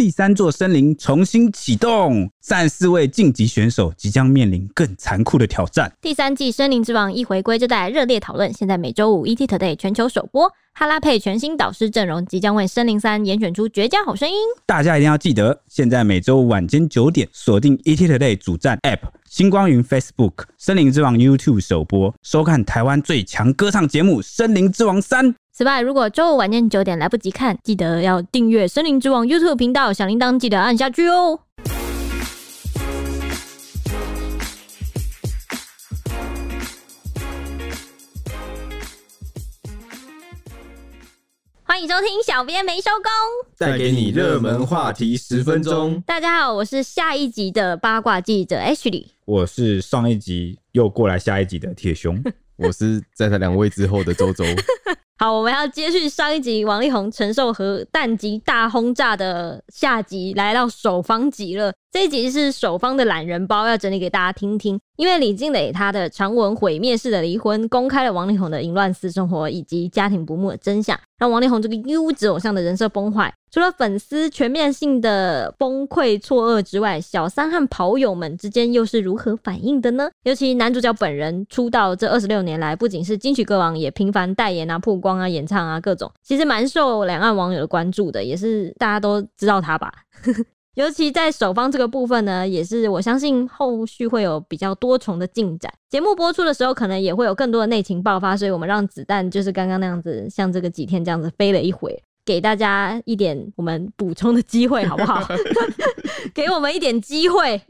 第三座森林重新启动，三十四位晋级选手即将面临更残酷的挑战。第三季《森林之王》一回归就带来热烈讨论。现在每周五 ET Today 全球首播，哈拉佩全新导师阵容即将为《森林三》严选出绝佳好声音。大家一定要记得，现在每周五晚间九点锁定 ET Today 主站 App、星光云 Facebook、《森林之王》YouTube 首播，收看台湾最强歌唱节目《森林之王三》。此外，如果周五晚间九点来不及看，记得要订阅《森林之王》YouTube 频道，小铃铛记得按下去哦。欢迎收听《小编没收工》，带给你热门话题十分钟。大家好，我是下一集的八卦记者 Ashley，我是上一集又过来下一集的铁熊，我是在他两位之后的周周。好，我们要接续上一集王力宏承受核弹级大轰炸的下集，来到首方集了。这一集是首方的懒人包，要整理给大家听听。因为李静蕾她的传闻毁灭式的离婚，公开了王力宏的淫乱私生活以及家庭不睦的真相，让王力宏这个优质偶像的人设崩坏。除了粉丝全面性的崩溃错愕之外，小三和跑友们之间又是如何反应的呢？尤其男主角本人出道这二十六年来，不仅是金曲歌王，也频繁代言啊、曝光啊、演唱啊各种，其实蛮受两岸网友的关注的，也是大家都知道他吧。尤其在首方这个部分呢，也是我相信后续会有比较多重的进展。节目播出的时候，可能也会有更多的内情爆发，所以我们让子弹就是刚刚那样子，像这个几天这样子飞了一回，给大家一点我们补充的机会，好不好？给我们一点机会。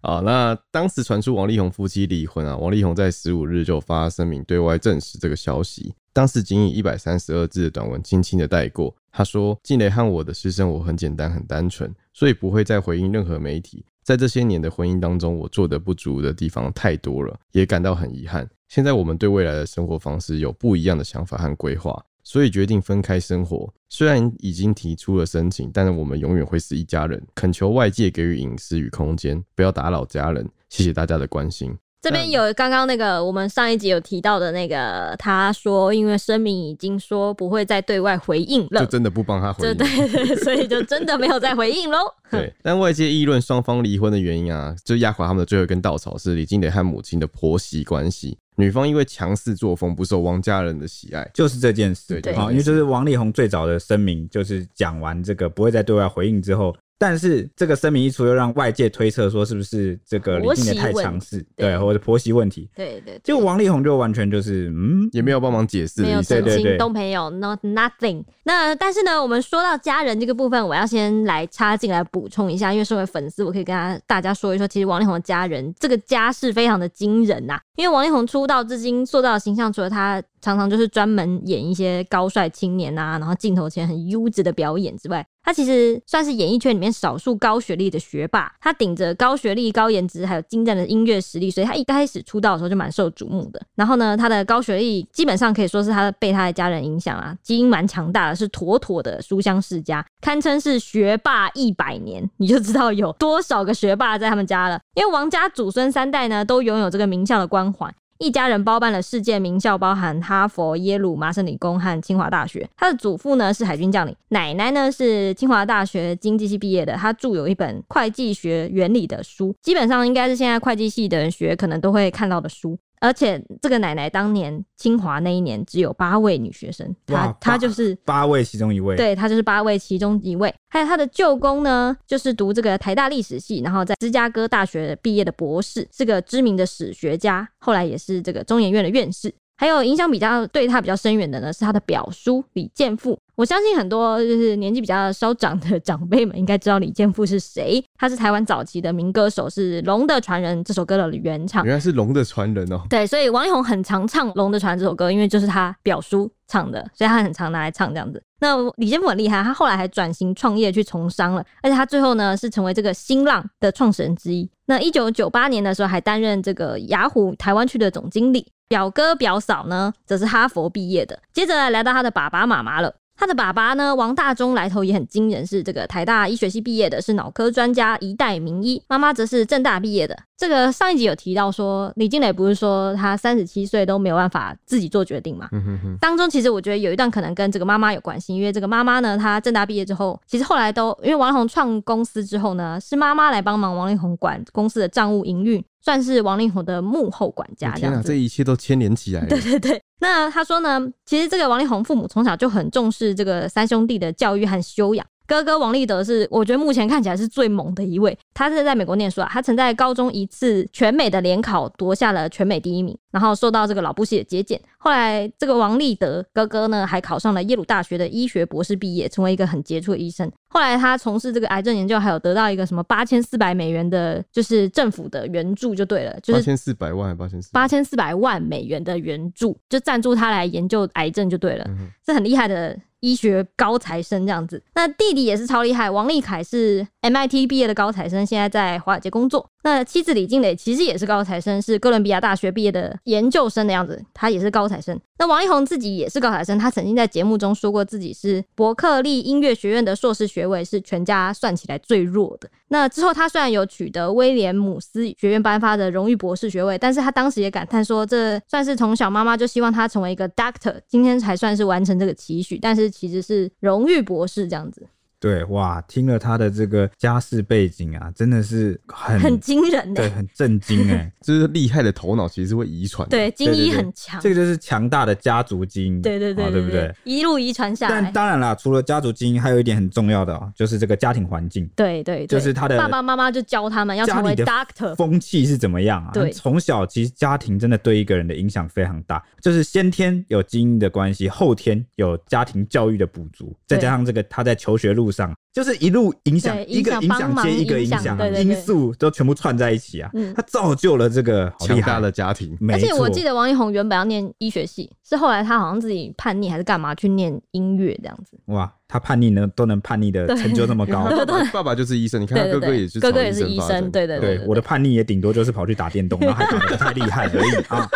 好，那当时传出王力宏夫妻离婚啊，王力宏在十五日就发声明对外证实这个消息。当时仅以一百三十二字的短文轻轻的带过。他说：“静蕾和我的私生活很简单，很单纯，所以不会再回应任何媒体。在这些年的婚姻当中，我做的不足的地方太多了，也感到很遗憾。现在我们对未来的生活方式有不一样的想法和规划，所以决定分开生活。虽然已经提出了申请，但是我们永远会是一家人。恳求外界给予隐私与空间，不要打扰家人。谢谢大家的关心。”这边有刚刚那个我们上一集有提到的那个，他说因为声明已经说不会再对外回应了，就真的不帮他回应，对对对，所以就真的没有再回应喽。对，但外界议论双方离婚的原因啊，就压垮他们的最后一根稻草是李金德和母亲的婆媳关系。女方因为强势作风不受王家人的喜爱，就是这件事。对，好因为就是王力宏最早的声明，就是讲完这个不会再对外回应之后。但是这个声明一出，又让外界推测说是不是这个李靓蕾太强势，对，或者婆媳问题，对对，对。就王力宏就完全就是嗯，也没有帮忙解释，没有澄清，都没有，not nothing。那但是呢，我们说到家人这个部分，我要先来插进来补充一下，因为身为粉丝，我可以跟他大家说一说，其实王力宏的家人这个家世非常的惊人呐、啊。因为王力宏出道至今塑造的形象，除了他常常就是专门演一些高帅青年啊，然后镜头前很优质的表演之外，他其实算是演艺圈里面少数高学历的学霸。他顶着高学历、高颜值，还有精湛的音乐实力，所以他一开始出道的时候就蛮受瞩目的。然后呢，他的高学历基本上可以说是他的被他的家人影响啊，基因蛮强大的，是妥妥的书香世家，堪称是学霸一百年。你就知道有多少个学霸在他们家了。因为王家祖孙三代呢，都拥有这个名校的光环。一家人包办了世界名校，包含哈佛、耶鲁、麻省理工和清华大学。他的祖父呢是海军将领，奶奶呢是清华大学经济系毕业的。他著有一本会计学原理的书，基本上应该是现在会计系的人学可能都会看到的书。而且这个奶奶当年清华那一年只有八位女学生，她她就是八位其中一位，对，她就是八位其中一位。还有她的舅公呢，就是读这个台大历史系，然后在芝加哥大学毕业的博士，是个知名的史学家，后来也是这个中研院的院士。还有影响比较对他比较深远的呢，是他的表叔李建富。我相信很多就是年纪比较稍长的长辈们应该知道李健富是谁。他是台湾早期的民歌手，是《龙的传人》这首歌的原唱。原来是《龙的传人》哦。对，所以王力宏很常唱《龙的传人》这首歌，因为就是他表叔唱的，所以他很常拿来唱这样子。那李健富很厉害，他后来还转型创业去从商了，而且他最后呢是成为这个新浪的创始人之一。那一九九八年的时候还担任这个雅虎台湾区的总经理。表哥表嫂呢，则是哈佛毕业的。接着来到他的爸爸妈妈了。他的爸爸呢，王大中来头也很惊人，是这个台大医学系毕业的，是脑科专家，一代名医。妈妈则是正大毕业的。这个上一集有提到说，李靓蕾不是说他三十七岁都没有办法自己做决定嘛？嗯哼哼。当中其实我觉得有一段可能跟这个妈妈有关系，因为这个妈妈呢，她正大毕业之后，其实后来都因为王力宏创公司之后呢，是妈妈来帮忙王力宏管公司的账务营运，算是王力宏的幕后管家。天啊，这一切都牵连起来了。对 对对。那他说呢，其实这个王力宏父母从小就很重视这个三兄弟的教育和修养。哥哥王立德是，我觉得目前看起来是最猛的一位。他是在美国念书啊，他曾在高中一次全美的联考夺下了全美第一名，然后受到这个老布希的接见。后来这个王立德哥哥呢，还考上了耶鲁大学的医学博士毕业，成为一个很杰出的医生。后来他从事这个癌症研究，还有得到一个什么八千四百美元的，就是政府的援助就对了，就是八千四百万还八千四八千四百万美元的援助，就赞助他来研究癌症就对了，嗯、是很厉害的。医学高材生这样子，那弟弟也是超厉害。王立凯是 MIT 毕业的高材生，现在在华尔街工作。那妻子李静蕾其实也是高材生，是哥伦比亚大学毕业的研究生的样子，他也是高材生。那王力宏自己也是高材生，他曾经在节目中说过自己是伯克利音乐学院的硕士学位，是全家算起来最弱的。那之后他虽然有取得威廉姆斯学院颁发的荣誉博士学位，但是他当时也感叹说，这算是从小妈妈就希望他成为一个 doctor，今天才算是完成这个期许，但是其实是荣誉博士这样子。对，哇，听了他的这个家世背景啊，真的是很很惊人，对，很震惊哎，就是厉害的头脑其实是会遗传的，对，基因很强，这个就是强大的家族基因，对对对，对不对？一路遗传下来。但当然啦，除了家族基因，还有一点很重要的哦，就是这个家庭环境，对对，就是他的爸爸妈妈就教他们要成为 doctor，风气是怎么样啊？对，从小其实家庭真的对一个人的影响非常大，就是先天有基因的关系，后天有家庭教育的补足，再加上这个他在求学路上。就是一路影响，一个影响接一个影响，因素都全部串在一起啊！他造就了这个强大的家庭。而且我记得王力宏原本要念医学系，是后来他好像自己叛逆还是干嘛去念音乐这样子。哇，他叛逆呢都能叛逆的成就那么高。爸爸就是医生，你看他哥哥也是，哥哥也是医生。对对对，我的叛逆也顶多就是跑去打电动，然后还打得不太厉害而已啊。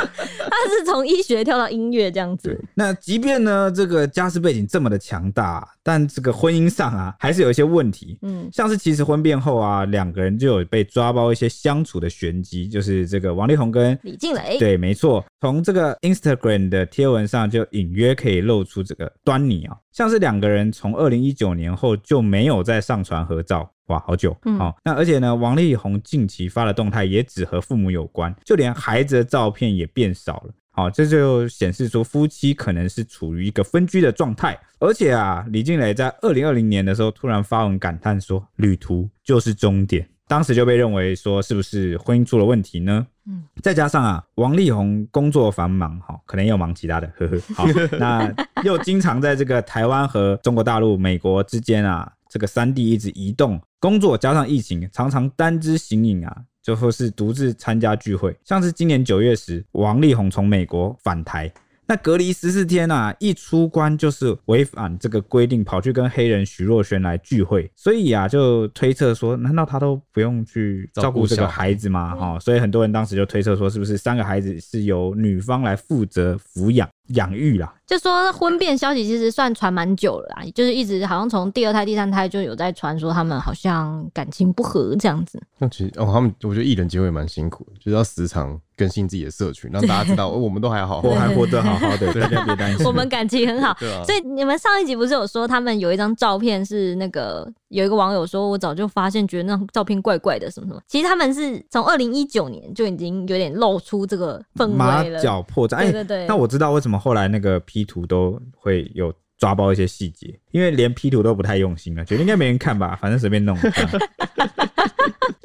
他是从医学跳到音乐这样子。那即便呢这个家世背景这么的强大，但这个婚姻上啊还是有一些问题。嗯，像是其实婚变后啊，两个人就有被抓包一些相处的玄机，就是这个王力宏跟李静蕾。对，没错，从这个 Instagram 的贴文上就隐约可以露出这个端倪啊，像是两个人从二零一九年后就没有再上传合照。哇，好久，好、嗯哦，那而且呢，王力宏近期发的动态也只和父母有关，就连孩子的照片也变少了，好、哦，这就显示出夫妻可能是处于一个分居的状态。而且啊，李静蕾在二零二零年的时候突然发文感叹说，旅途就是终点，当时就被认为说是不是婚姻出了问题呢？嗯，再加上啊，王力宏工作繁忙，哈，可能也有忙其他的，呵呵，好，那又经常在这个台湾和中国大陆、美国之间啊。这个三地一直移动，工作加上疫情，常常单只行影啊，最后是独自参加聚会。像是今年九月时，王力宏从美国返台，那隔离十四天啊，一出关就是违反这个规定，跑去跟黑人徐若瑄来聚会。所以啊，就推测说，难道他都不用去照顾这个孩子吗？哈，所以很多人当时就推测说，是不是三个孩子是由女方来负责抚养？养育啦，就说婚变消息其实算传蛮久了啦，就是一直好像从第二胎、第三胎就有在传说他们好像感情不和这样子。那其实哦，他们我觉得艺人结婚也蛮辛苦的，就是要时常更新自己的社群，让大家知道 我们都还好，我还活得好好的，大家，别担心。我们感情很好，对啊。所以你们上一集不是有说他们有一张照片是那个有一个网友说，我早就发现觉得那张照片怪怪的什么什么。其实他们是从二零一九年就已经有点露出这个氛围了，马脚破绽。对对对。那我知道为什么。后来那个 P 图都会有抓包一些细节，因为连 P 图都不太用心啊，觉得应该没人看吧，反正随便弄。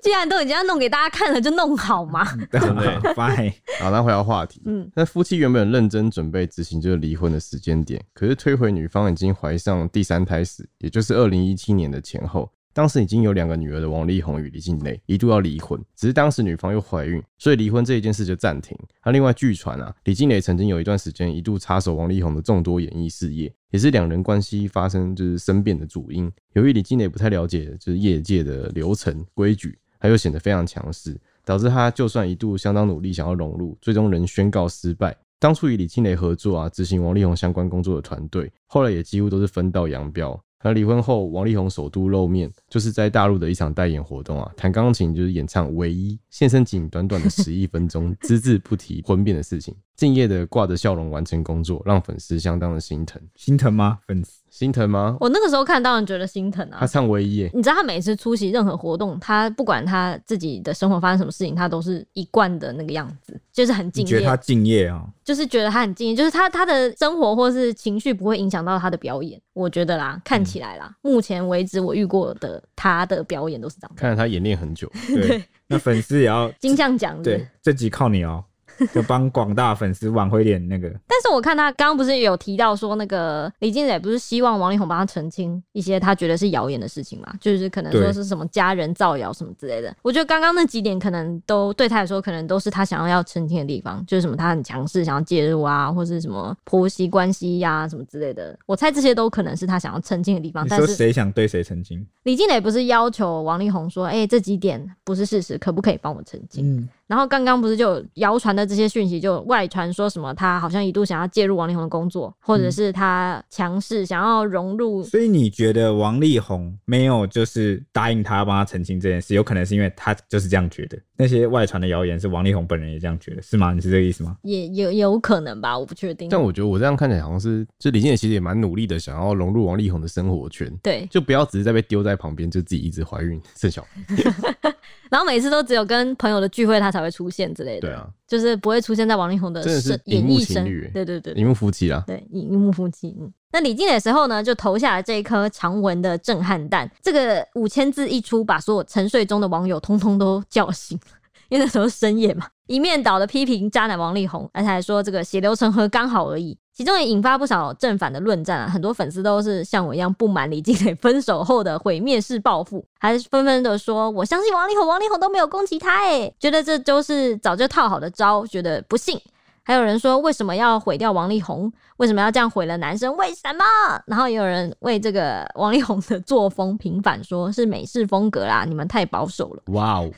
既然都已经要弄给大家看了，就弄好嘛。对不对？Fine。好，那回到话题。嗯，那夫妻原本认真准备执行就是离婚的时间点，可是推回女方已经怀上第三胎时，也就是二零一七年的前后。当时已经有两个女儿的王力宏与李静蕾一度要离婚，只是当时女方又怀孕，所以离婚这一件事就暂停。那另外据传啊，李静蕾曾经有一段时间一度插手王力宏的众多演艺事业，也是两人关系发生就是生变的主因。由于李静蕾不太了解就是业界的流程规矩，她又显得非常强势，导致她就算一度相当努力想要融入，最终仍宣告失败。当初与李静蕾合作啊，执行王力宏相关工作的团队，后来也几乎都是分道扬镳。而离婚后，王力宏首度露面，就是在大陆的一场代言活动啊，弹钢琴就是演唱《唯一》，现身仅短短的十一分钟，只字不提婚变的事情，敬业的挂着笑容完成工作，让粉丝相当的心疼。心疼吗？粉丝？心疼吗？我那个时候看，当然觉得心疼啊。他唱唯一，你知道他每次出席任何活动，他不管他自己的生活发生什么事情，他都是一贯的那个样子，就是很敬业。觉得他敬业啊？就是觉得他很敬业，就是他他的生活或是情绪不会影响到他的表演。我觉得啦，看起来啦，嗯、目前为止我遇过的他的表演都是这样。看来他演练很久。对，对那粉丝也要 金像奖。对，这集靠你哦。就帮广大粉丝挽回点那个，但是我看他刚刚不是有提到说，那个李靓蕾不是希望王力宏帮他澄清一些他觉得是谣言的事情嘛？就是可能说是什么家人造谣什么之类的。我觉得刚刚那几点可能都对他来说，可能都是他想要要澄清的地方，就是什么他很强势，想要介入啊，或是什么婆媳关系呀、啊、什么之类的。我猜这些都可能是他想要澄清的地方。你说谁想对谁澄清？李靓蕾不是要求王力宏说，哎、欸，这几点不是事实，可不可以帮我澄清？嗯。然后刚刚不是就谣传的这些讯息，就外传说什么他好像一度想要介入王力宏的工作，或者是他强势想要融入。所以你觉得王力宏没有就是答应他帮他澄清这件事，有可能是因为他就是这样觉得。那些外传的谣言是王力宏本人也这样觉得，是吗？你是这个意思吗？也有有可能吧，我不确定。但我觉得我这样看起来好像是，就李靓蕾其实也蛮努力的，想要融入王力宏的生活圈。对，就不要只是在被丢在旁边，就自己一直怀孕生小孩。然后每次都只有跟朋友的聚会他才会出现之类的。对啊，就是不会出现在王力宏的演艺生。对对对，荧幕夫妻啊。对，荧幕夫妻。嗯。那李静的时候呢，就投下了这一颗长文的震撼弹。这个五千字一出，把所有沉睡中的网友通通都叫醒。因为那时候深夜嘛，一面倒的批评渣男王力宏，而且还说这个血流成河刚好而已，其中也引发不少正反的论战啊。很多粉丝都是像我一样不满李金磊分手后的毁灭式报复，还纷纷的说我相信王力宏，王力宏都没有攻击他，诶，觉得这都是早就套好的招，觉得不信。还有人说为什么要毁掉王力宏？为什么要这样毁了男生？为什么？然后也有人为这个 王力宏的作风平反，说是美式风格啦，你们太保守了。哇哦，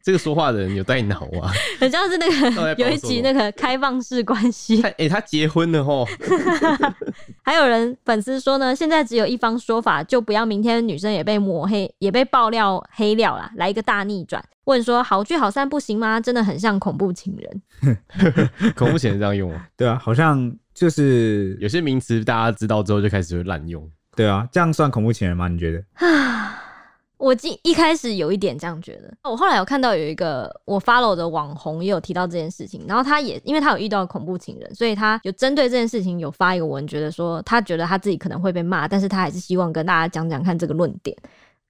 这个说话的人有带脑啊，很像是那个有一集那个开放式关系。哎、欸，他结婚了哦。还有人粉丝说呢，现在只有一方说法，就不要明天女生也被抹黑，也被爆料黑料啦，来一个大逆转。问说好聚好散不行吗？真的很像恐怖情人。恐怖情人这样用啊？对啊，好像。就是有些名词大家知道之后就开始会滥用，对啊，这样算恐怖情人吗？你觉得？啊，我一一开始有一点这样觉得，我后来有看到有一个我 follow 的网红也有提到这件事情，然后他也因为他有遇到恐怖情人，所以他有针对这件事情有发一个文，觉得说他觉得他自己可能会被骂，但是他还是希望跟大家讲讲看这个论点。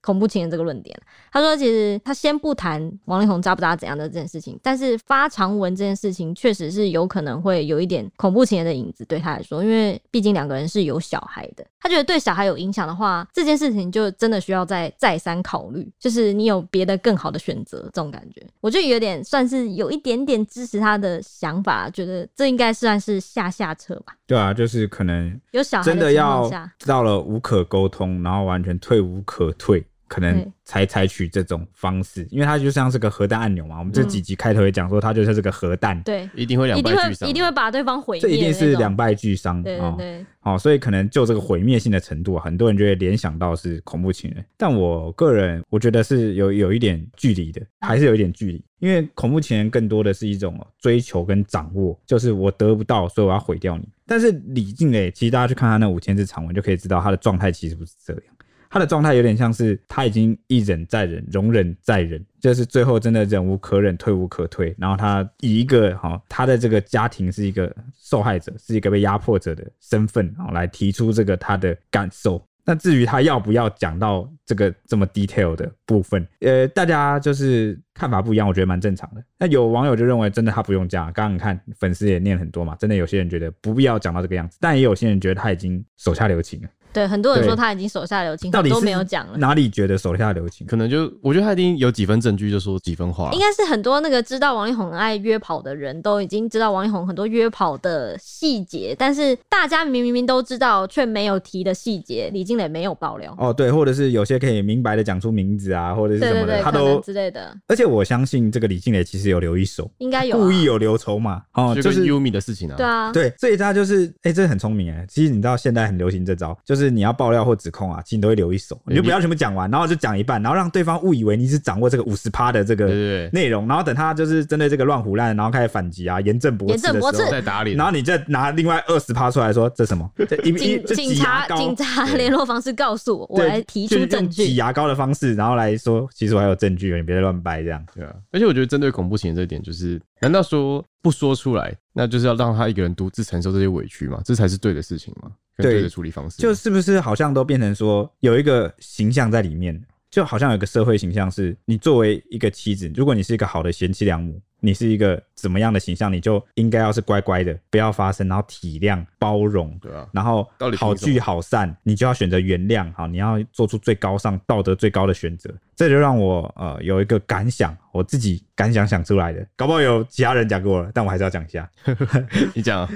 恐怖情人这个论点，他说其实他先不谈王力宏渣不渣怎样的这件事情，但是发长文这件事情确实是有可能会有一点恐怖情人的影子对他来说，因为毕竟两个人是有小孩的，他觉得对小孩有影响的话，这件事情就真的需要再再三考虑，就是你有别的更好的选择这种感觉，我就有点算是有一点点支持他的想法，觉得这应该算是下下策吧。对啊，就是可能有小孩真的要到了无可沟通，然后完全退无可退。可能才采取这种方式，因为它就像是个核弹按钮嘛。我们这几集开头也讲说，它就是这个核弹，对，一定会两败俱伤，一定会把对方毁灭。这一定是两败俱伤，对对对。好，所以可能就这个毁灭性的程度，很多人就会联想到是恐怖情人。但我个人我觉得是有有一点距离的，还是有一点距离，因为恐怖情人更多的是一种追求跟掌握，就是我得不到，所以我要毁掉你。但是李静蕾，其实大家去看他那五千字长文，就可以知道他的状态其实不是这样。他的状态有点像是他已经一忍再忍，容忍再忍，就是最后真的忍无可忍，退无可退。然后他以一个哈，他的这个家庭是一个受害者，是一个被压迫者的身份啊，来提出这个他的感受。那至于他要不要讲到这个这么 detail 的部分，呃，大家就是看法不一样，我觉得蛮正常的。那有网友就认为真的他不用讲，刚刚你看粉丝也念很多嘛，真的有些人觉得不必要讲到这个样子，但也有些人觉得他已经手下留情了。对，很多人说他已经手下留情，到底都没有讲了。哪里觉得手下留情？可能就我觉得他已经有几分证据，就说几分话。应该是很多那个知道王力宏爱约跑的人都已经知道王力宏很多约跑的细节，但是大家明明明都知道却没有提的细节，李金磊没有爆料。哦，对，或者是有些可以明白的讲出名字啊，或者是什么的，他都之类的。而且我相信这个李靓蕾其实有留一手，应该有、啊、故意有留筹码哦，就是 Yumi 的事情啊。对啊，对，所以他就是哎、欸，这很聪明哎。其实你知道现在很流行这招，就是你要爆料或指控啊，其实你都会留一手，你就不要全部讲完，然后就讲一半，然后让对方误以为你是掌握这个五十趴的这个内容，然后等他就是针对这个乱胡乱，然后开始反击啊，严正驳斥的时候再打脸，然后你再拿另外二十趴出来说这什么？警警察警察联络方式告诉我，我来提出证据，挤牙膏的方式，然后来说其实我还有证据，你别乱掰这样。对啊，而且我觉得针对恐怖情人这一点，就是难道说不说出来，那就是要让他一个人独自承受这些委屈嘛？这才是对的事情嘛？对的处理方式，就是不是好像都变成说有一个形象在里面，就好像有一个社会形象是，你作为一个妻子，如果你是一个好的贤妻良母，你是一个怎么样的形象，你就应该要是乖乖的，不要发声，然后体谅包容，对啊，然后好聚好散，你就要选择原谅，好，你要做出最高尚道德最高的选择。这就让我呃有一个感想，我自己感想想出来的，搞不好有其他人讲过了，但我还是要讲一下。你讲，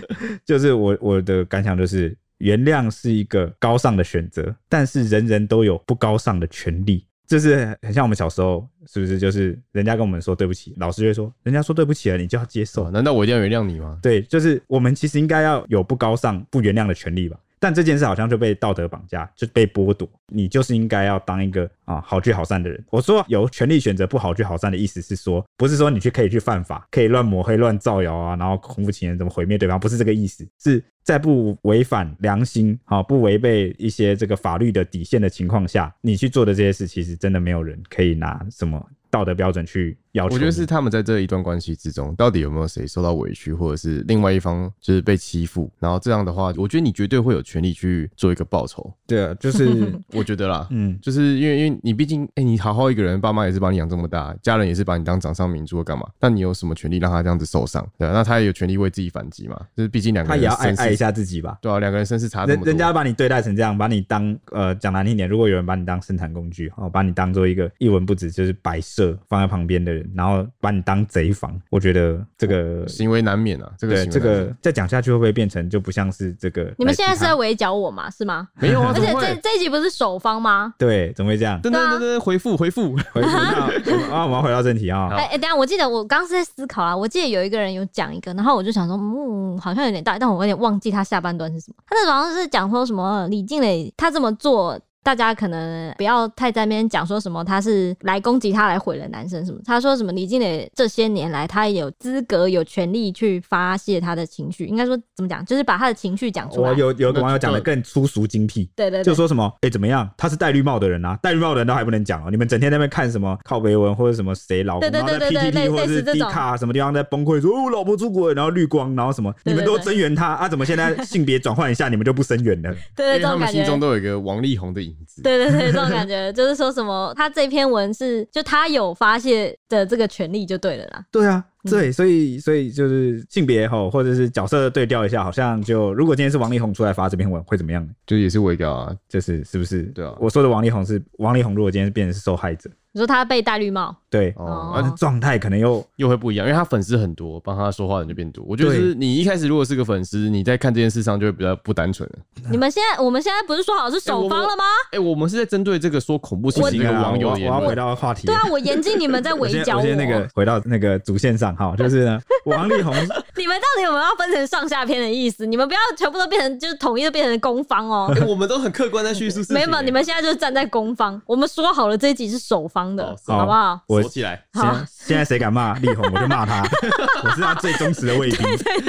就是我我的感想就是。原谅是一个高尚的选择，但是人人都有不高尚的权利。这是很像我们小时候，是不是？就是人家跟我们说对不起，老师就会说，人家说对不起了，你就要接受。难道我一定要原谅你吗？对，就是我们其实应该要有不高尚、不原谅的权利吧。但这件事好像就被道德绑架，就被剥夺。你就是应该要当一个啊好聚好散的人。我说有权利选择不好聚好散的意思是说，不是说你去可以去犯法，可以乱抹黑、乱造谣啊，然后恐怖情人怎么毁灭对方，不是这个意思。是在不违反良心、好不违背一些这个法律的底线的情况下，你去做的这些事，其实真的没有人可以拿什么道德标准去要求。我觉得是他们在这一段关系之中，到底有没有谁受到委屈，或者是另外一方就是被欺负，然后这样的话，我觉得你绝对会有权利去做一个报仇。对啊，就是 我觉得啦，嗯，就是因为因为你毕竟，哎、欸，你好好一个人，爸妈也是把你养这么大，家人也是把你当掌上明珠，干嘛？那你有什么权利让他这样子受伤？对啊，那他也有权利为自己反击嘛？就是毕竟两个人，他也要爱爱一下自己吧？对啊，两个人身世差这么多，人家把你对待成这样，把你当呃讲难听点，如果有人把你当生产工具，哦，把你当做一个一文不值就是摆设放在旁边的人，然后把你当贼防，我觉得这个行为难免啊。这个这个再讲下去会不会变成就不像是这个？你们现在是在围剿我吗？是吗？没有啊，而且这这一集不是首方吗？对，怎么会这样？等等回复回复回复。啊，我们要回到正题啊。哎哎，等下，我记得我刚刚是在思考啊，我记得有一个人有讲一个，然后我就想说，嗯，好像有点大，但我有点忘记他下半段是什么。他那好像是讲说什么李静蕾他这么做。大家可能不要太在那边讲说什么他是来攻击他来毁了男生什么。他说什么李靓蕾这些年来他也有资格有权利去发泄他的情绪，应该说怎么讲，就是把他的情绪讲出来。我有有个网友讲的更粗俗精辟，对，对对，就说什么哎、欸、怎么样，他是戴绿帽的人啊，戴绿帽的人都还不能讲哦，你们整天在那边看什么靠北文或者什么谁老公，然后在 PTT 或者是 D 卡什么地方在崩溃说哦老婆出轨，然后绿光，然后什么，你们都增援他啊？怎么现在性别转换一下，你们就不声援了？对对，因为他们心中都有一个王力宏的影子。对对对。这种 感觉就是说什么，他这篇文是就他有发泄的这个权利就对了啦。对啊，对，所以所以就是性别吼，或者是角色对调一下，好像就如果今天是王力宏出来发这篇文会怎么样？就也是微调啊，就是是不是？对啊，我说的王力宏是王力宏，如果今天变成是受害者。你说他被戴绿帽，对，哦，而且状态可能又又会不一样，因为他粉丝很多，帮他说话的人就变多。我觉得是你一开始如果是个粉丝，你在看这件事上就会比较不单纯了。你们现在，我们现在不是说好是首方了吗？哎，我们是在针对这个说恐怖情人的网友，我要回到话题。对啊，我严禁你们在围剿我。我先那个回到那个主线上哈，就是呢，王力宏，你们到底有没有要分成上下篇的意思？你们不要全部都变成就是统一的变成攻方哦。我们都很客观在叙述事情。没有，你们现在就是站在攻方。我们说好了这一集是首方的，好不好？我锁起来。现现在谁敢骂力宏，我就骂他。我是他最忠实的卫兵。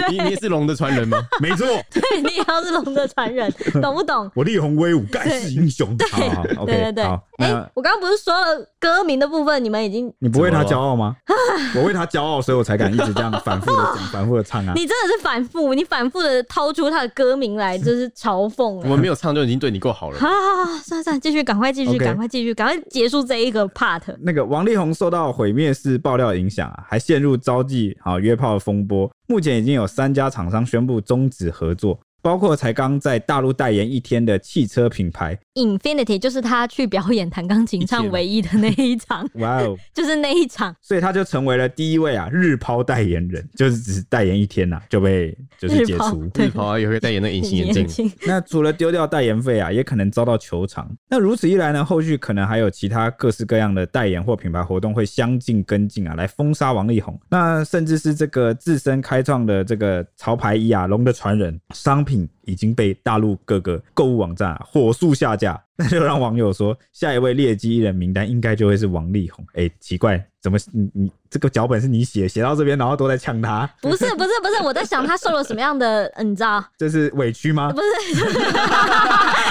你你也是龙的传人吗？没错。对，你也要是龙的传人，懂不懂？我力宏威武，盖世英雄。对对对。哎，我刚刚不是说了歌名的部分，你们已经你不为他骄傲吗？我为他骄傲，所以我才敢一直这样反复的讲，反复的唱啊。你真的是反复，你反复的掏出他的歌名来，就是嘲讽。我们没有唱就已经对你够好了。好好好，算了算了，继续，赶快继续，赶快继续，赶快结束这一个 part。那个王力宏受到毁灭式爆料影响啊，还陷入招妓、好约炮的风波。目前已经有三家厂商宣布终止合作，包括才刚在大陆代言一天的汽车品牌 Infinity，就是他去表演弹钢琴唱唯一的那一场。哇哦，就是那一场，所以他就成为了第一位啊日抛代言人，就是只是代言一天呐、啊，就被就是解除日抛啊，也会代言那隐形眼镜。那除了丢掉代言费啊，也可能遭到球场。那如此一来呢，后续可能还有其他各式各样的代言或品牌活动会相继跟进啊，来封杀王力宏。那甚至是这个自身开创的这个潮牌衣啊，龙的传人商品已经被大陆各个购物网站啊火速下架。那就让网友说，下一位劣迹艺人名单应该就会是王力宏。哎、欸，奇怪，怎么你你这个脚本是你写，写到这边然后都在呛他？不是不是不是，我在想他受了什么样的，你知道？这是委屈吗？不是，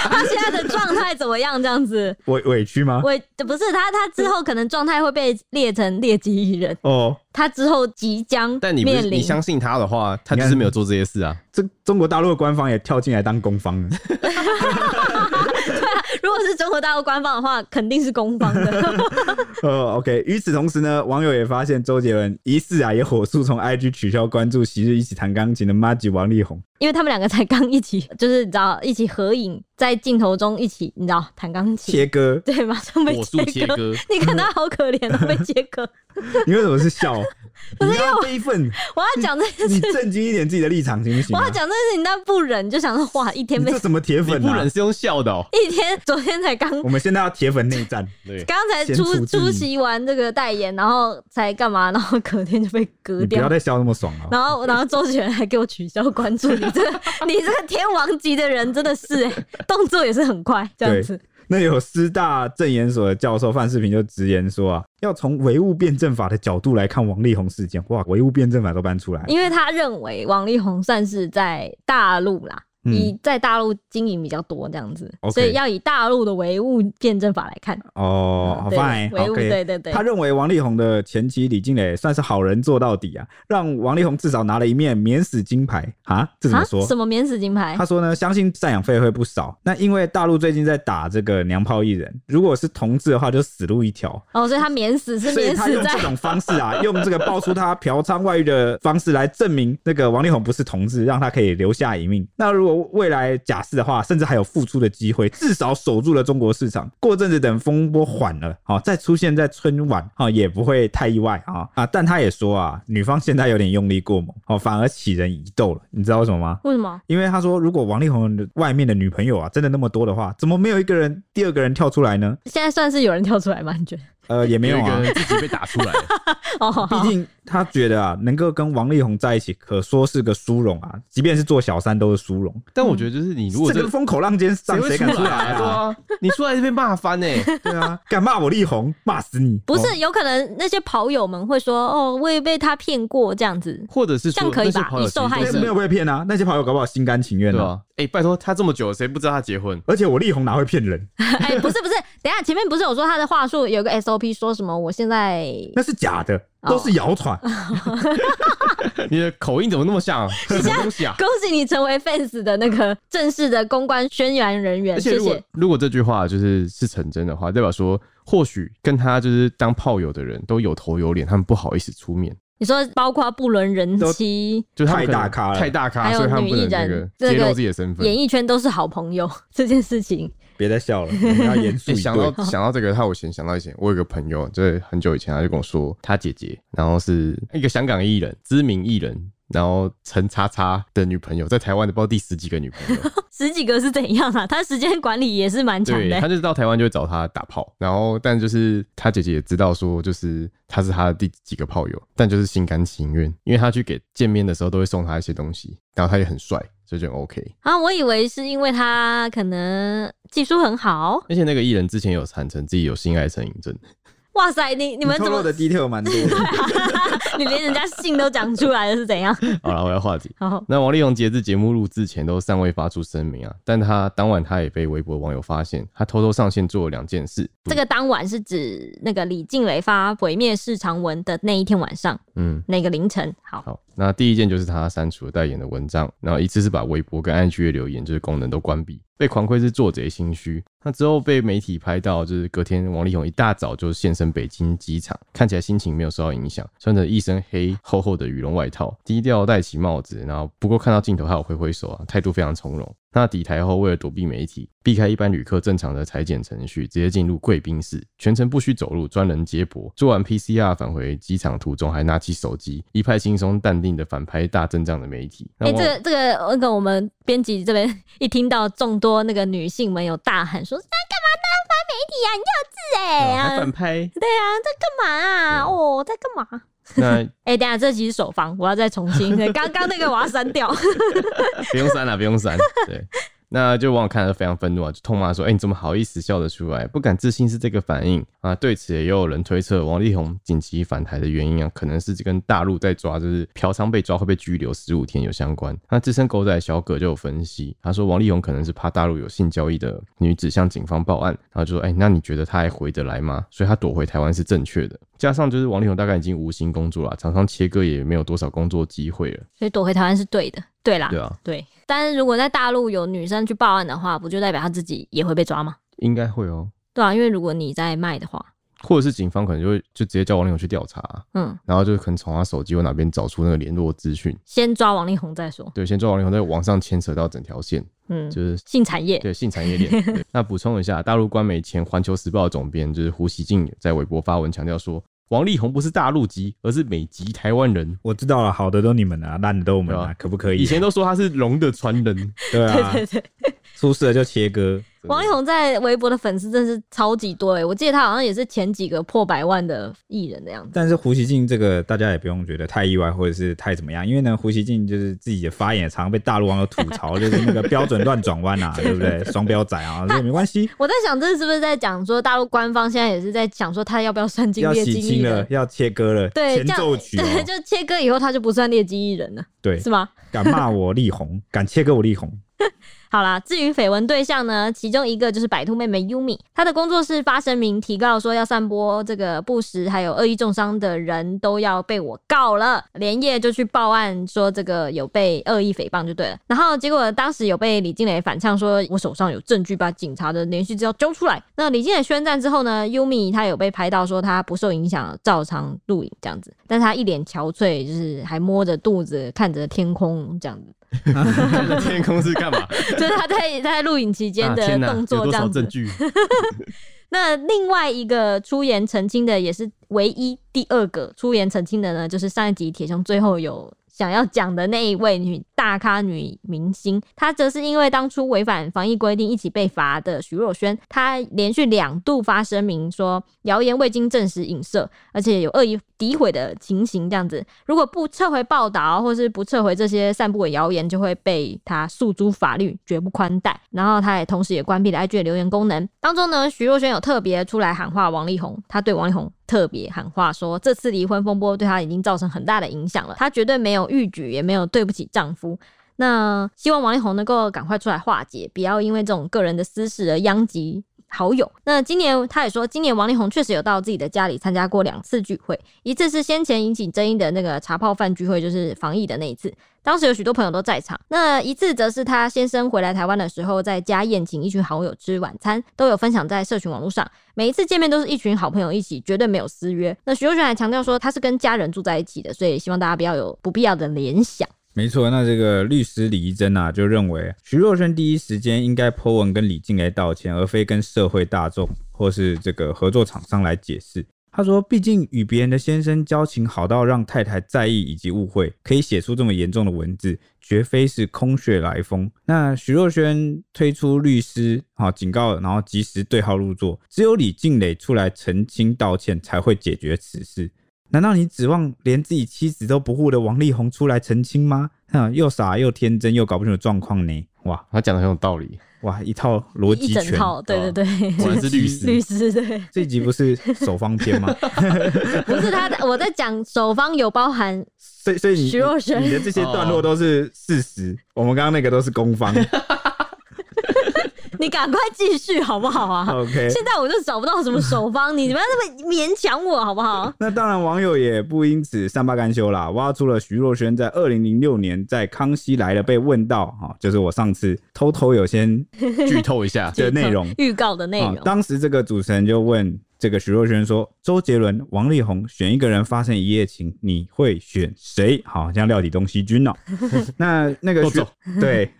他现在的状态怎么样？这样子 委委屈吗？委不是他，他之后可能状态会被列成劣迹艺人哦。他之后即将，但你不你相信他的话，他就是没有做这些事啊。这中国大陆的官方也跳进来当攻方了。如果是中国大陆官方的话，肯定是攻方的。呃，OK。与此同时呢，网友也发现周杰伦疑似啊，也火速从 IG 取消关注昔日一起弹钢琴的 Maggie 王力宏，因为他们两个才刚一起，就是你知道一起合影，在镜头中一起，你知道弹钢琴切割，对，马上被切割。你看他好可怜哦，被切割。你 为什么是笑？不是因为悲愤，我要讲这件事，你正经一点自己的立场行不行？我要讲这件事情，但不忍就想说，哇，一天被这什么铁粉？不忍是用笑的哦。一天，昨天才刚，我们现在要铁粉内战。对，刚才出出席完这个代言，然后才干嘛？然后隔天就被割掉。不要再笑那么爽了。然后，然后周杰伦还给我取消关注，你这个你这个天王级的人真的是哎，动作也是很快，这样子。那有师大政研所的教授范世平就直言说啊，要从唯物辩证法的角度来看王力宏事件。哇，唯物辩证法都搬出来，因为他认为王力宏算是在大陆啦。以在大陆经营比较多这样子，嗯、所以要以大陆的唯物辩证法来看。哦，好，fine，唯物，对对对。他认为王力宏的前妻李静蕾算是好人做到底啊，让王力宏至少拿了一面免死金牌啊？这怎么说？什么免死金牌？他说呢，相信赡养费会不少。那因为大陆最近在打这个娘炮艺人，如果是同志的话，就死路一条。哦，所以他免死是免死在。所以他用这种 方式啊，用这个爆出他嫖娼外遇的方式来证明那个王力宏不是同志，让他可以留下一命。那如果未来假释的话，甚至还有复出的机会，至少守住了中国市场。过阵子等风波缓了，好再出现在春晚，啊也不会太意外啊啊！但他也说啊，女方现在有点用力过猛，哦，反而起人疑窦了。你知道为什么吗？为什么？因为他说，如果王力宏的外面的女朋友啊真的那么多的话，怎么没有一个人第二个人跳出来呢？现在算是有人跳出来吗？你觉得？呃，也没有啊，自己被打出来。哦，毕竟他觉得啊，能够跟王力宏在一起，可说是个殊荣啊。即便是做小三，都是殊荣。但我觉得，就是你如果这个风口浪尖上，谁敢出来啊？对啊，你出来就被骂翻呢。对啊，敢骂我力宏，骂死你！不是，有可能那些跑友们会说，哦，我也被他骗过这样子，或者是这样可以吧？你受害者没有被骗啊？那些跑友搞不好心甘情愿的。哎，拜托，他这么久，谁不知道他结婚？而且我力宏哪会骗人？哎，不是不是，等下前面不是有说他的话术有个 SOP，说什么？我现在那是假的，都是谣传。你的口音怎么那么像？什么东西啊？恭喜你成为 fans 的那个正式的公关宣传人员。谢谢。如果这句话就是是成真的话，代表说或许跟他就是当炮友的人都有头有脸，他们不好意思出面。你说包括不伦人妻，就太大咖了，太大咖，还有女艺人，揭露自己的身份，演艺圈都是好朋友这件事情，别再笑了，我们要严肃。想到想到这个，他我先想到以前，我有个朋友，就是很久以前，他就跟我说，他姐姐，然后是一个香港艺人，知名艺人。然后陈叉叉的女朋友在台湾的不知道第十几个女朋友，十几个是怎样啊？他时间管理也是蛮强的。他就是到台湾就会找他打炮，然后但就是他姐姐也知道说，就是他是他的第几个炮友，但就是心甘情愿，因为他去给见面的时候都会送他一些东西，然后他也很帅，所以就 OK。啊，我以为是因为他可能技术很好，而且那个艺人之前有坦承自己有性爱成瘾症。哇塞，你你们怎么的 detail 蛮多的？你连人家姓都讲出来了是怎样？好了，我要话题。好，那王力宏截至节目录制前都尚未发出声明啊，但他当晚他也被微博网友发现，他偷偷上线做了两件事。这个当晚是指那个李静蕾发毁灭式长文的那一天晚上，嗯，那个凌晨。好，好，那第一件就是他删除了代言的文章，然后一次是把微博跟 IG 的留言就是功能都关闭。被狂亏是做贼心虚。那之后被媒体拍到，就是隔天王力宏一大早就现身北京机场，看起来心情没有受到影响，穿着一身黑厚厚的羽绒外套，低调戴起帽子，然后不过看到镜头还有挥挥手啊，态度非常从容。那抵台后，为了躲避媒体，避开一般旅客正常的裁剪程序，直接进入贵宾室，全程不需走路，专人接驳。做完 PCR 返回机场途中，还拿起手机，一派轻松淡定的反拍大阵仗的媒体。哎、欸，这个这个那个我们编辑这边一听到众多那个女性们有大喊说：“那干嘛当反媒体啊？你幼稚哎、欸！”还反拍？对啊，在干嘛啊？哦，在干嘛？那 哎、欸，等下这集是首放，我要再重新。刚刚那个我要删掉。不用删了，不用删。对。那就网友看了非常愤怒啊，就痛骂说：“哎、你怎么好意思笑得出来？不敢置信是这个反应啊！”对此也有人推测，王力宏紧急返台的原因啊，可能是跟大陆在抓，就是嫖娼被抓会被拘留十五天有相关。那资深狗仔小葛就有分析，他说王力宏可能是怕大陆有性交易的女子向警方报案，然后就说：“哎、那你觉得他还回得来吗？”所以他躲回台湾是正确的。加上就是王力宏大概已经无心工作了，常常切割也没有多少工作机会了，所以躲回台湾是对的。对啦，对啊，对。但是如果在大陆有女生去报案的话，不就代表她自己也会被抓吗？应该会哦。对啊，因为如果你在卖的话，或者是警方可能就会就直接叫王力宏去调查，嗯，然后就可能从他手机或哪边找出那个联络资讯，先抓王力宏再说。对，先抓王力宏，再往上牵扯到整条线，嗯，就是性产业，对，性产业链。那补充一下，大陆官媒前《环球时报》的总编就是胡锡进在微博发文强调说。王力宏不是大陆籍，而是美籍台湾人。我知道了，好的都你们啊，烂的都我们啊，可不可以？以前都说他是龙的传人，对啊，对 对对，出事了就切割。王力宏在微博的粉丝真是超级多哎，我记得他好像也是前几个破百万的艺人的样子。但是胡锡进这个大家也不用觉得太意外，或者是太怎么样，因为呢，胡锡进就是自己的发言常常被大陆网友吐槽，就是那个标准乱转弯啊，对不对？双标仔啊，这没关系。我在想，这是不是在讲说大陆官方现在也是在讲说他要不要算进？要洗清了，要切割了，对，前奏曲、喔，对，就切割以后他就不算劣迹艺人了，对，是吗？敢骂我力宏，敢切割我力宏。好啦，至于绯闻对象呢，其中一个就是白兔妹妹 Yumi，她的工作室发声明提告说要散播这个不实还有恶意中伤的人都要被我告了，连夜就去报案说这个有被恶意诽谤就对了。然后结果当时有被李靓蕾反呛说，我手上有证据，把警察的联系资料交出来。那李靓蕾宣战之后呢，Yumi 她有被拍到说她不受影响，照常录影这样子，但是她一脸憔悴，就是还摸着肚子看着天空这样子。天空是干嘛？就是他在他在录影期间的动作这样子。那另外一个出言澄清的，也是唯一第二个出言澄清的呢，就是上一集铁雄最后有。想要讲的那一位女大咖女明星，她则是因为当初违反防疫规定一起被罚的徐若瑄，她连续两度发声明说谣言未经证实影射，而且有恶意诋毁的情形，这样子，如果不撤回报道或是不撤回这些散布的谣言，就会被她诉诸法律，绝不宽待。然后她也同时也关闭了 IG 的留言功能。当中呢，徐若瑄有特别出来喊话王力宏，她对王力宏。特别喊话说，这次离婚风波对她已经造成很大的影响了，她绝对没有逾矩，也没有对不起丈夫。那希望王力宏能够赶快出来化解，不要因为这种个人的私事而殃及好友。那今年他也说，今年王力宏确实有到自己的家里参加过两次聚会，一次是先前引起争议的那个茶泡饭聚会，就是防疫的那一次。当时有许多朋友都在场，那一次则是他先生回来台湾的时候，在家宴请一群好友吃晚餐，都有分享在社群网络上。每一次见面都是一群好朋友一起，绝对没有私约。那徐若瑄还强调说，他是跟家人住在一起的，所以希望大家不要有不必要的联想。没错，那这个律师李怡贞啊，就认为徐若瑄第一时间应该 po 文跟李静蕾道歉，而非跟社会大众或是这个合作厂商来解释。他说：“毕竟与别人的先生交情好到让太太在意以及误会，可以写出这么严重的文字，绝非是空穴来风。”那徐若瑄推出律师啊警告，然后及时对号入座，只有李静蕾出来澄清道歉，才会解决此事。难道你指望连自己妻子都不护的王力宏出来澄清吗？啊，又傻又天真又搞不清楚状况呢？哇，他讲的很有道理。哇，一套逻辑全，一整套，对对对，果然是律师，律师对。这一集不是首方篇吗？不是他，我在讲首方有包含，所以所以你徐若瑄，你的这些段落都是事实，我们刚刚那个都是攻方。你赶快继续好不好啊？OK，现在我就找不到什么手方，你不要那么勉强我好不好？那当然，网友也不因此善罢甘休啦，挖出了徐若瑄在二零零六年在《康熙来了》被问到，哈，就是我上次偷偷有先剧透一下 的内容，预告的内容。当时这个主持人就问。这个徐若瑄说：“周杰伦、王力宏选一个人发生一夜情，你会选谁？”好像料理东西君哦。那那个徐对，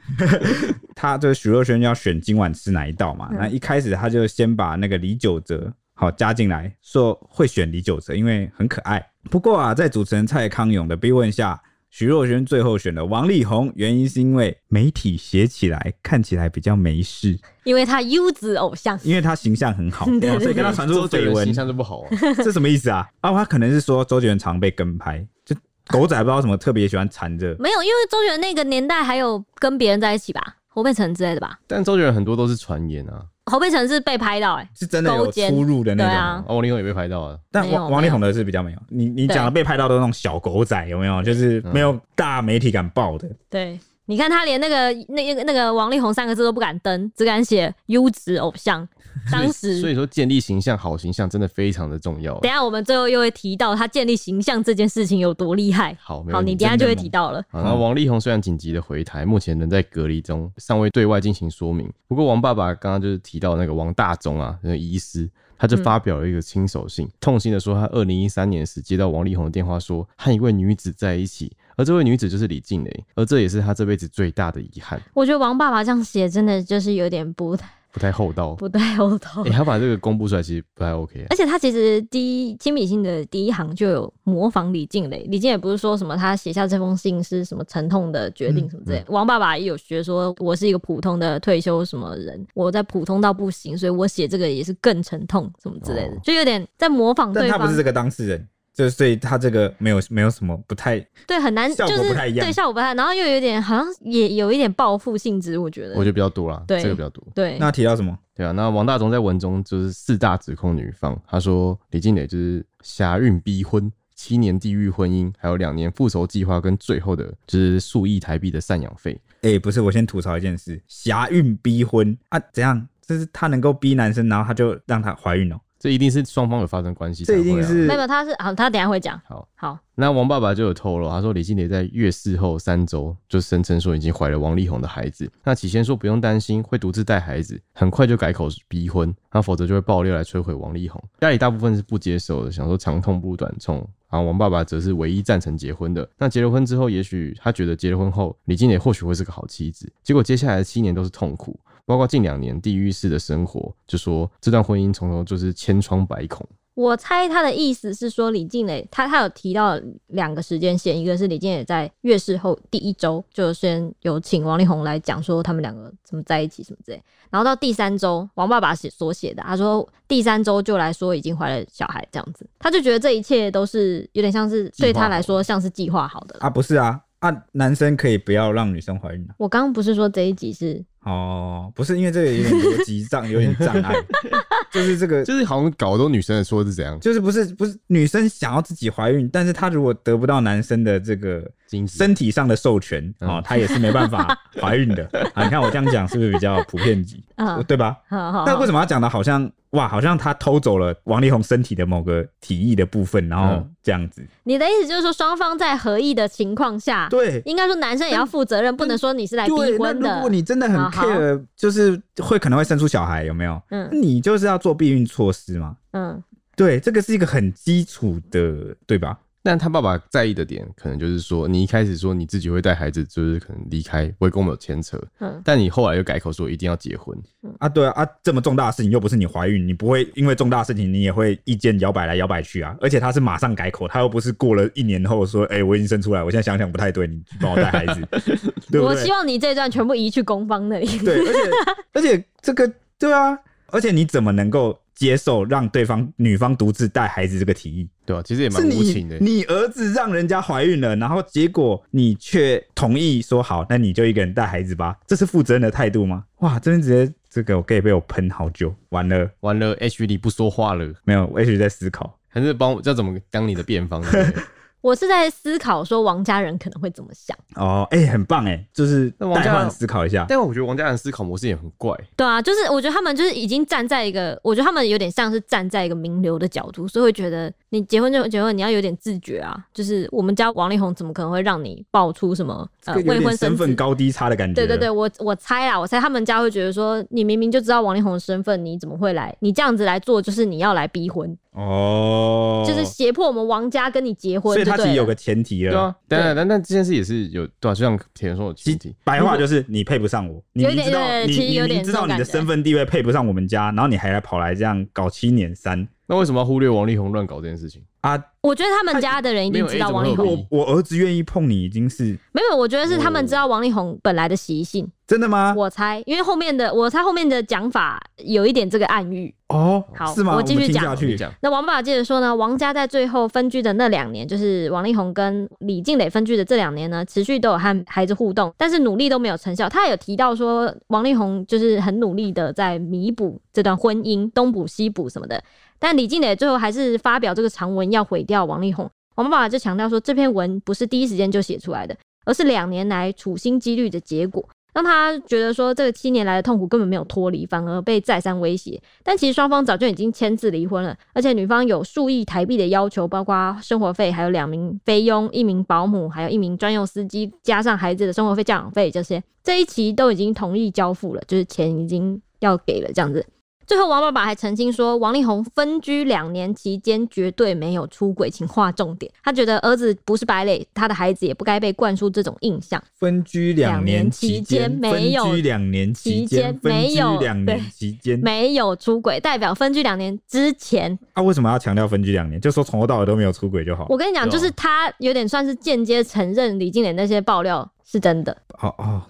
他这个徐若瑄要选今晚吃哪一道嘛？那一开始他就先把那个李玖哲好加进来，说会选李玖哲，因为很可爱。不过啊，在主持人蔡康永的逼问下。徐若瑄最后选了王力宏，原因是因为媒体写起来看起来比较没事，因为他优质偶像，因为他形象很好，所以跟他传出绯闻，形象就不好啊。这什么意思啊？啊，他可能是说周杰伦常被跟拍，就狗仔不知道什么特别喜欢缠着。没有，因为周杰伦那个年代还有跟别人在一起吧，侯佩岑之类的吧。但周杰伦很多都是传言啊。侯佩岑是被拍到、欸，哎，是真的有出入的那种。啊，王力宏也被拍到了，但王王力宏的是比较没有。你你讲的被拍到都是那种小狗仔，有没有？就是没有大媒体敢报的。对。你看他连那个那个那个王力宏三个字都不敢登，只敢写优质偶像。当时所以说建立形象好形象真的非常的重要。等一下我们最后又会提到他建立形象这件事情有多厉害。好，好，你等一下就会提到了。好，那王力宏虽然紧急的回台，目前仍在隔离中，尚未对外进行说明。不过王爸爸刚刚就是提到那个王大中啊，那个医师，他就发表了一个亲手信，嗯、痛心的说他二零一三年时接到王力宏的电话，说和一位女子在一起。而这位女子就是李静蕾，而这也是她这辈子最大的遗憾。我觉得王爸爸这样写真的就是有点不太不太厚道，不太厚道。哎、欸，他把这个公布出来其实不太 OK、啊。而且他其实第一亲笔信的第一行就有模仿李静蕾，李静也不是说什么他写下这封信是什么沉痛的决定什么之类的。嗯嗯、王爸爸也有学说，我是一个普通的退休什么人，我在普通到不行，所以我写这个也是更沉痛什么之类的，哦、就有点在模仿对方。但他不是这个当事人。就是所以他这个没有没有什么不太对，很难，效果不太一样，对，效果不太，然后又有点好像也有一点报复性质，我觉得，我觉得比较多啦，对，这个比较多。对，那提到什么？对啊，那王大中在文中就是四大指控女方，他说李静蕾就是挟孕逼婚，七年地狱婚姻，还有两年复仇计划，跟最后的就是数亿台币的赡养费。哎、欸，不是，我先吐槽一件事，挟孕逼婚啊，怎样？就是他能够逼男生，然后他就让他怀孕哦、喔。这一定是双方有发生关系、啊，这一定是没有，他是好，他等下会讲。好，好，那王爸爸就有透露，他说李静蕾在月事后三周就声称说已经怀了王力宏的孩子。那起先说不用担心，会独自带孩子，很快就改口逼婚，那否则就会爆料来摧毁王力宏。家里大部分是不接受的，想说长痛不如短痛。然后王爸爸则是唯一赞成结婚的。那结了婚之后，也许他觉得结了婚后李静蕾或许会是个好妻子。结果接下来的七年都是痛苦。包括近两年地狱式的生活，就说这段婚姻从头就是千疮百孔。我猜他的意思是说，李静蕾他他有提到两个时间线，一个是李静蕾在月事后第一周就先有请王力宏来讲说他们两个怎么在一起什么之类，然后到第三周王爸爸写所写的，他说第三周就来说已经怀了小孩这样子，他就觉得这一切都是有点像是对他来说像是计划好的啊，不是啊啊，男生可以不要让女生怀孕啊。我刚刚不是说这一集是。哦，不是，因为这个有点逻辑障，有点障碍，就是这个，就是好像搞多女生的说是怎样，就是不是不是女生想要自己怀孕，但是她如果得不到男生的这个身体上的授权啊，她也是没办法怀孕的 啊。你看我这样讲是不是比较普遍级，对吧？那为什么要讲的好像？哇，好像他偷走了王力宏身体的某个体液的部分，然后这样子。你的意思就是说，双方在合意的情况下，对，应该说男生也要负责任，不能说你是来逼婚的。如果你真的很 care，就是会可能会生出小孩，有没有？嗯，你就是要做避孕措施嘛。嗯，对，这个是一个很基础的，对吧？但他爸爸在意的点，可能就是说，你一开始说你自己会带孩子，就是可能离开，不会跟我们有牵扯。嗯。但你后来又改口说一定要结婚。嗯、啊，对啊，啊，这么重大的事情又不是你怀孕，你不会因为重大的事情你也会意见摇摆来摇摆去啊。而且他是马上改口，他又不是过了一年后说，哎、欸，我已经生出来，我现在想想不太对，你帮我带孩子。对对我希望你这段全部移去公方那里。对，而且 而且这个对啊，而且你怎么能够？接受让对方女方独自带孩子这个提议，对吧、啊？其实也蛮无情的。你儿子让人家怀孕了，然后结果你却同意说好，那你就一个人带孩子吧，这是负责任的态度吗？哇，这边直接这个我可以被我喷好久，完了完了，H 你不说话了，没有，H D 在思考，还是帮我要怎么当你的辩方？我是在思考说王家人可能会怎么想。哦，哎、欸，很棒哎，就是王家人思考一下。但我觉得王家人思考模式也很怪。对啊，就是我觉得他们就是已经站在一个，我觉得他们有点像是站在一个名流的角度，所以会觉得你结婚就结婚，你要有点自觉啊。就是我们家王力宏怎么可能会让你爆出什么呃未婚身份高低差的感觉？对对对，我我猜啊，我猜他们家会觉得说，你明明就知道王力宏的身份，你怎么会来？你这样子来做，就是你要来逼婚。哦，就是胁迫我们王家跟你结婚，所以他其实有个前提了。对啊，但但这件事也是有对啊，就像铁人说的前提，白话就是你配不上我，你知道你你你知道你的身份地位配不上我们家，然后你还来跑来这样搞七年三，那为什么要忽略王力宏乱搞这件事情啊？我觉得他们家的人一定知道王力宏。我儿子愿意碰你，已经是没有。我觉得是他们知道王力宏本来的习性。真的吗？我猜，因为后面的我猜后面的讲法有一点这个暗喻哦。好，是吗？我继续讲。那王爸爸接着说呢，王家在最后分居的那两年，就是王力宏跟李静蕾分居的这两年呢，持续都有和孩子互动，但是努力都没有成效。他也有提到说，王力宏就是很努力的在弥补这段婚姻，东补西补什么的。但李静蕾最后还是发表这个长文要毁掉王力宏。王爸爸就强调说，这篇文不是第一时间就写出来的，而是两年来处心积虑的结果。让他觉得说，这个七年来的痛苦根本没有脱离，反而被再三威胁。但其实双方早就已经签字离婚了，而且女方有数亿台币的要求，包括生活费，还有两名菲佣、一名保姆，还有一名专用司机，加上孩子的生活费、教养费这些，这一期都已经同意交付了，就是钱已经要给了这样子。最后，王爸爸还澄清说，王力宏分居两年期间绝对没有出轨，请划重点。他觉得儿子不是败类，他的孩子也不该被灌输这种印象。分居两年期间没有，分居两年期间没有，两年期间没有出轨，代表分居两年之前。他、啊、为什么要强调分居两年？就说从头到尾都没有出轨就好。我跟你讲，就是他有点算是间接承认李静蕾那些爆料是真的。哦哦。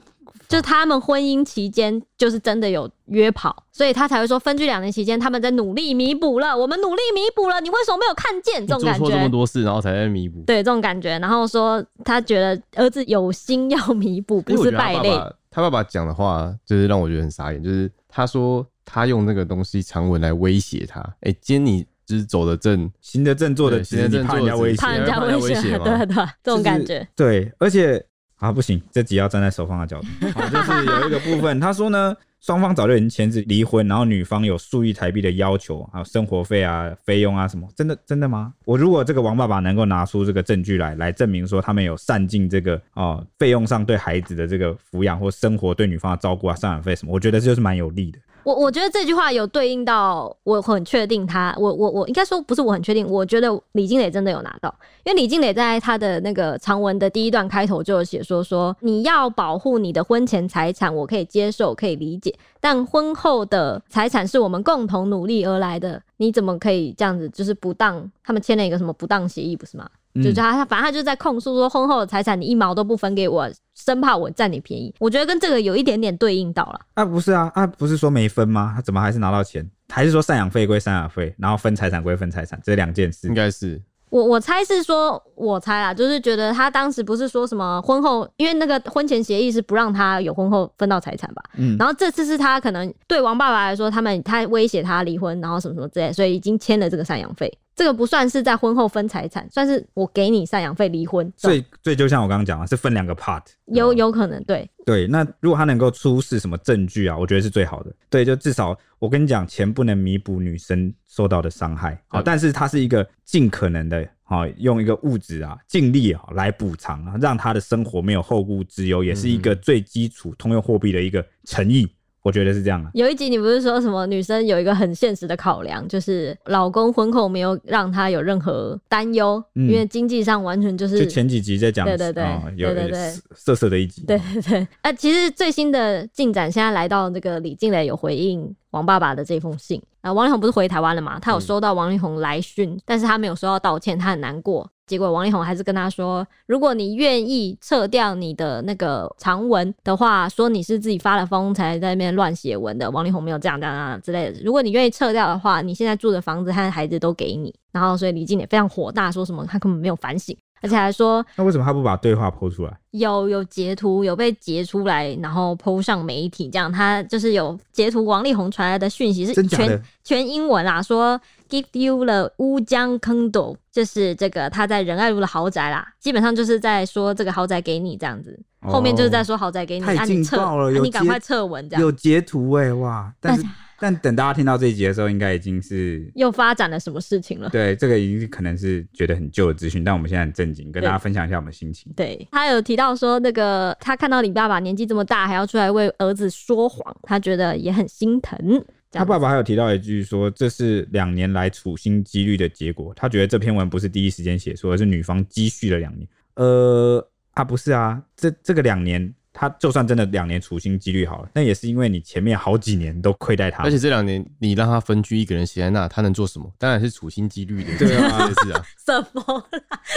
就是他们婚姻期间就是真的有约跑，所以他才会说分居两年期间他们在努力弥补了，我们努力弥补了，你为什么没有看见？这种感觉。做错这么多事，然后才在弥补。对，这种感觉。然后说他觉得儿子有心要弥补，不是败类。他爸爸讲的话就是让我觉得很傻眼，就是他说他用那个东西长文来威胁他。哎、欸，今天你就是走的正，行的正，坐的直，你怕人家威胁，怕人家威胁，对对，这种感觉。对，而且。啊，不行，这只要站在守方的角度。好，就是有一个部分，他说呢，双方早就已经签字离婚，然后女方有数亿台币的要求，还有生活费啊、费用啊什么，真的真的吗？我如果这个王爸爸能够拿出这个证据来，来证明说他们有散尽这个哦费用上对孩子的这个抚养或生活对女方的照顾啊、赡养费什么，我觉得这就是蛮有利的。我我觉得这句话有对应到，我很确定他，我我我应该说不是我很确定，我觉得李静蕾真的有拿到，因为李静蕾在他的那个长文的第一段开头就有写说说，你要保护你的婚前财产，我可以接受，可以理解，但婚后的财产是我们共同努力而来的，你怎么可以这样子，就是不当？他们签了一个什么不当协议，不是吗？就是他，他反正他就在控诉说，婚后的财产你一毛都不分给我，生怕我占你便宜。我觉得跟这个有一点点对应到了。啊，不是啊，啊，不是说没分吗？他怎么还是拿到钱？还是说赡养费归赡养费，然后分财产归分财产，这两件事？应该是。我我猜是说，我猜啦，就是觉得他当时不是说什么婚后，因为那个婚前协议是不让他有婚后分到财产吧。嗯。然后这次是他可能对王爸爸来说，他们他威胁他离婚，然后什么什么之类，所以已经签了这个赡养费。这个不算是在婚后分财产，算是我给你赡养费离婚。所以，所以就像我刚刚讲的，是分两个 part。有有可能，对对。那如果他能够出示什么证据啊，我觉得是最好的。对，就至少我跟你讲，钱不能弥补女生受到的伤害。好，但是他是一个尽可能的，好用一个物质啊，尽力啊来补偿啊，让他的生活没有后顾之忧，也是一个最基础通用货币的一个诚意。我觉得是这样的。有一集你不是说什么女生有一个很现实的考量，就是老公婚后没有让她有任何担忧，嗯，因为经济上完全就是。就前几集在讲，对对对，哦、有对对对，色色的一集。对对对，啊，其实最新的进展，现在来到这个李静蕾有回应王爸爸的这封信啊，王力宏不是回台湾了嘛？他有收到王力宏来讯，嗯，但是他没有收到道歉，他很难过。结果王力宏还是跟他说：“如果你愿意撤掉你的那个长文的话，说你是自己发了疯才在那边乱写文的。”王力宏没有这样这样之类的。如果你愿意撤掉的话，你现在住的房子和孩子都给你。然后，所以李静也非常火大，说什么他根本没有反省。而且还说，那为什么他不把对话 po 出来？有有截图，有被截出来，然后 po 上媒体，这样他就是有截图王力宏传来的讯息是全全英文啊，说 give you the 乌江坑斗，就是这个他在仁爱路的豪宅啦，基本上就是在说这个豪宅给你这样子，哦、后面就是在说豪宅给你，太劲爆了，啊、你赶快撤文这样，有截图哎、欸、哇，但是。但等大家听到这一集的时候，应该已经是又发展了什么事情了？对，这个已经可能是觉得很旧的资讯，但我们现在很正经，跟大家分享一下我们的心情。对，他有提到说，那个他看到你爸爸年纪这么大，还要出来为儿子说谎，他觉得也很心疼。他爸爸还有提到一句说，这是两年来处心积虑的结果。他觉得这篇文不是第一时间写出，而是女方积蓄了两年。呃，啊，不是啊，这这个两年。他就算真的两年处心积虑好了，那也是因为你前面好几年都亏待他，而且这两年你让他分居一个人写在那，他能做什么？当然是处心积虑的。对啊，是啊。什么？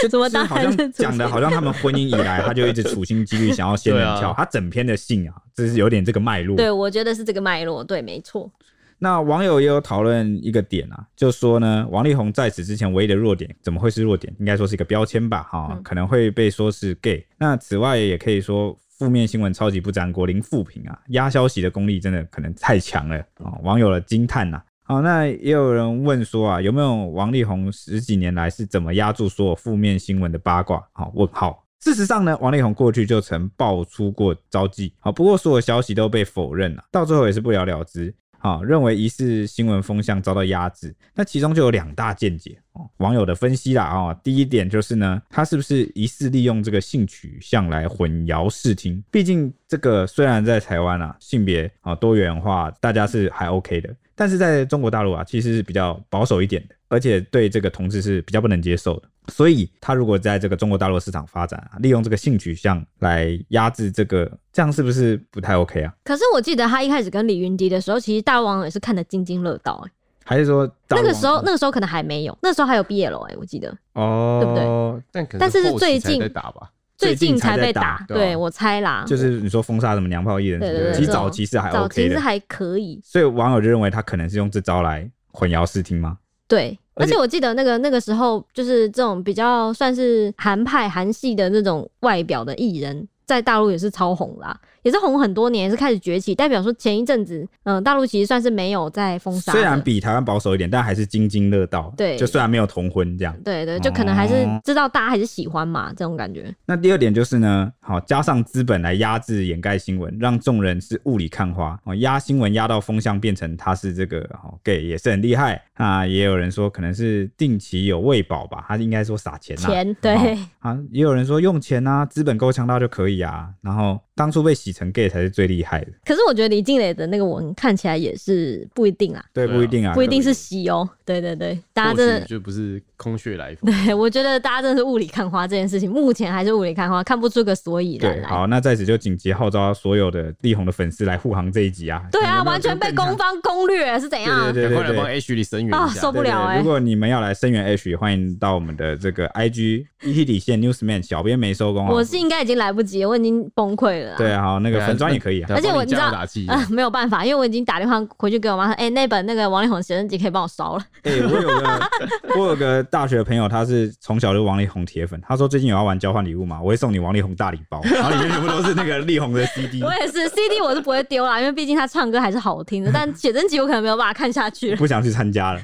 就怎么当好像讲的好像他们婚姻以来他就一直处心积虑想要仙人跳，啊、他整篇的信啊，这是有点这个脉络。对，我觉得是这个脉络，对，没错。那网友也有讨论一个点啊，就说呢，王力宏在此之前唯一的弱点，怎么会是弱点？应该说是一个标签吧，哈、嗯，可能会被说是 gay。那此外也可以说。负面新闻超级不沾锅，零负评啊，压消息的功力真的可能太强了啊！网友的惊叹呐。好，那也有人问说啊，有没有王力宏十几年来是怎么压住所有负面新闻的八卦？好，问号。事实上呢，王力宏过去就曾爆出过招妓，好，不过所有消息都被否认了，到最后也是不了了之。啊，认为疑似新闻风向遭到压制，那其中就有两大见解哦。网友的分析啦啊，第一点就是呢，他是不是疑似利用这个性取向来混淆视听？毕竟这个虽然在台湾啊，性别啊多元化，大家是还 OK 的，但是在中国大陆啊，其实是比较保守一点的，而且对这个同志是比较不能接受的。所以，他如果在这个中国大陆市场发展啊，利用这个性取向来压制这个，这样是不是不太 OK 啊？可是我记得他一开始跟李云迪的时候，其实大陆网友也是看得津津乐道哎。还是说那个时候，那个时候可能还没有，那时候还有 BL 哎，我记得哦，对不对？但可但是是最近打吧，最近才被打，对我猜啦。就是你说封杀什么娘炮艺人，对对对，其实早期是还 OK 的，早期是还可以。所以网友就认为他可能是用这招来混淆视听吗？对。而且我记得那个那个时候，就是这种比较算是韩派韩系的那种外表的艺人，在大陆也是超红啦。也是红很多年，也是开始崛起，代表说前一阵子，嗯、呃，大陆其实算是没有在封杀，虽然比台湾保守一点，但还是津津乐道。对，就虽然没有同婚这样，对，对对，就可能还是知道大家还是喜欢嘛，这种感觉。那第二点就是呢，好加上资本来压制掩盖新闻，让众人是雾里看花，哦，压新闻压到风向变成他是这个哦 gay 也是很厉害。啊，也有人说可能是定期有喂饱吧，他应该说撒钱啊，钱对。啊，也有人说用钱啊，资本够强大就可以啊，然后。当初被洗成 gay 才是最厉害的。可是我觉得李静蕾的那个文看起来也是不一定啊。对，不一定啊，不一定是喜哦。对对对，大家真的就不是空穴来风。对，我觉得大家真的是雾里看花这件事情，目前还是雾里看花，看不出个所以然来。好，那在此就紧急号召所有的力宏的粉丝来护航这一集啊。对啊，完全被攻方攻略是怎样？对对对，快来帮 H 里声援啊，受不了哎！如果你们要来声援 H，欢迎到我们的这个 IG ET 底线 Newsman，小编没收工。我是应该已经来不及了，我已经崩溃了。对，好，那个。粉专也可以啊，而且我知道啊、呃，没有办法，因为我已经打电话回去给我妈说，哎、欸，那本那个王力宏写真集可以帮我烧了。哎、欸，我有个我有个大学朋友，他是从小就王力宏铁粉，他说最近有要玩交换礼物嘛，我会送你王力宏大礼包，然后里面全部都是那个力宏的 CD。我也是 CD，我是不会丢啦，因为毕竟他唱歌还是好听的，但写真集我可能没有办法看下去了，不想去参加了。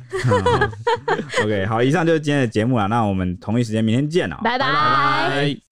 OK，好，以上就是今天的节目了，那我们同一时间明天见了，拜拜。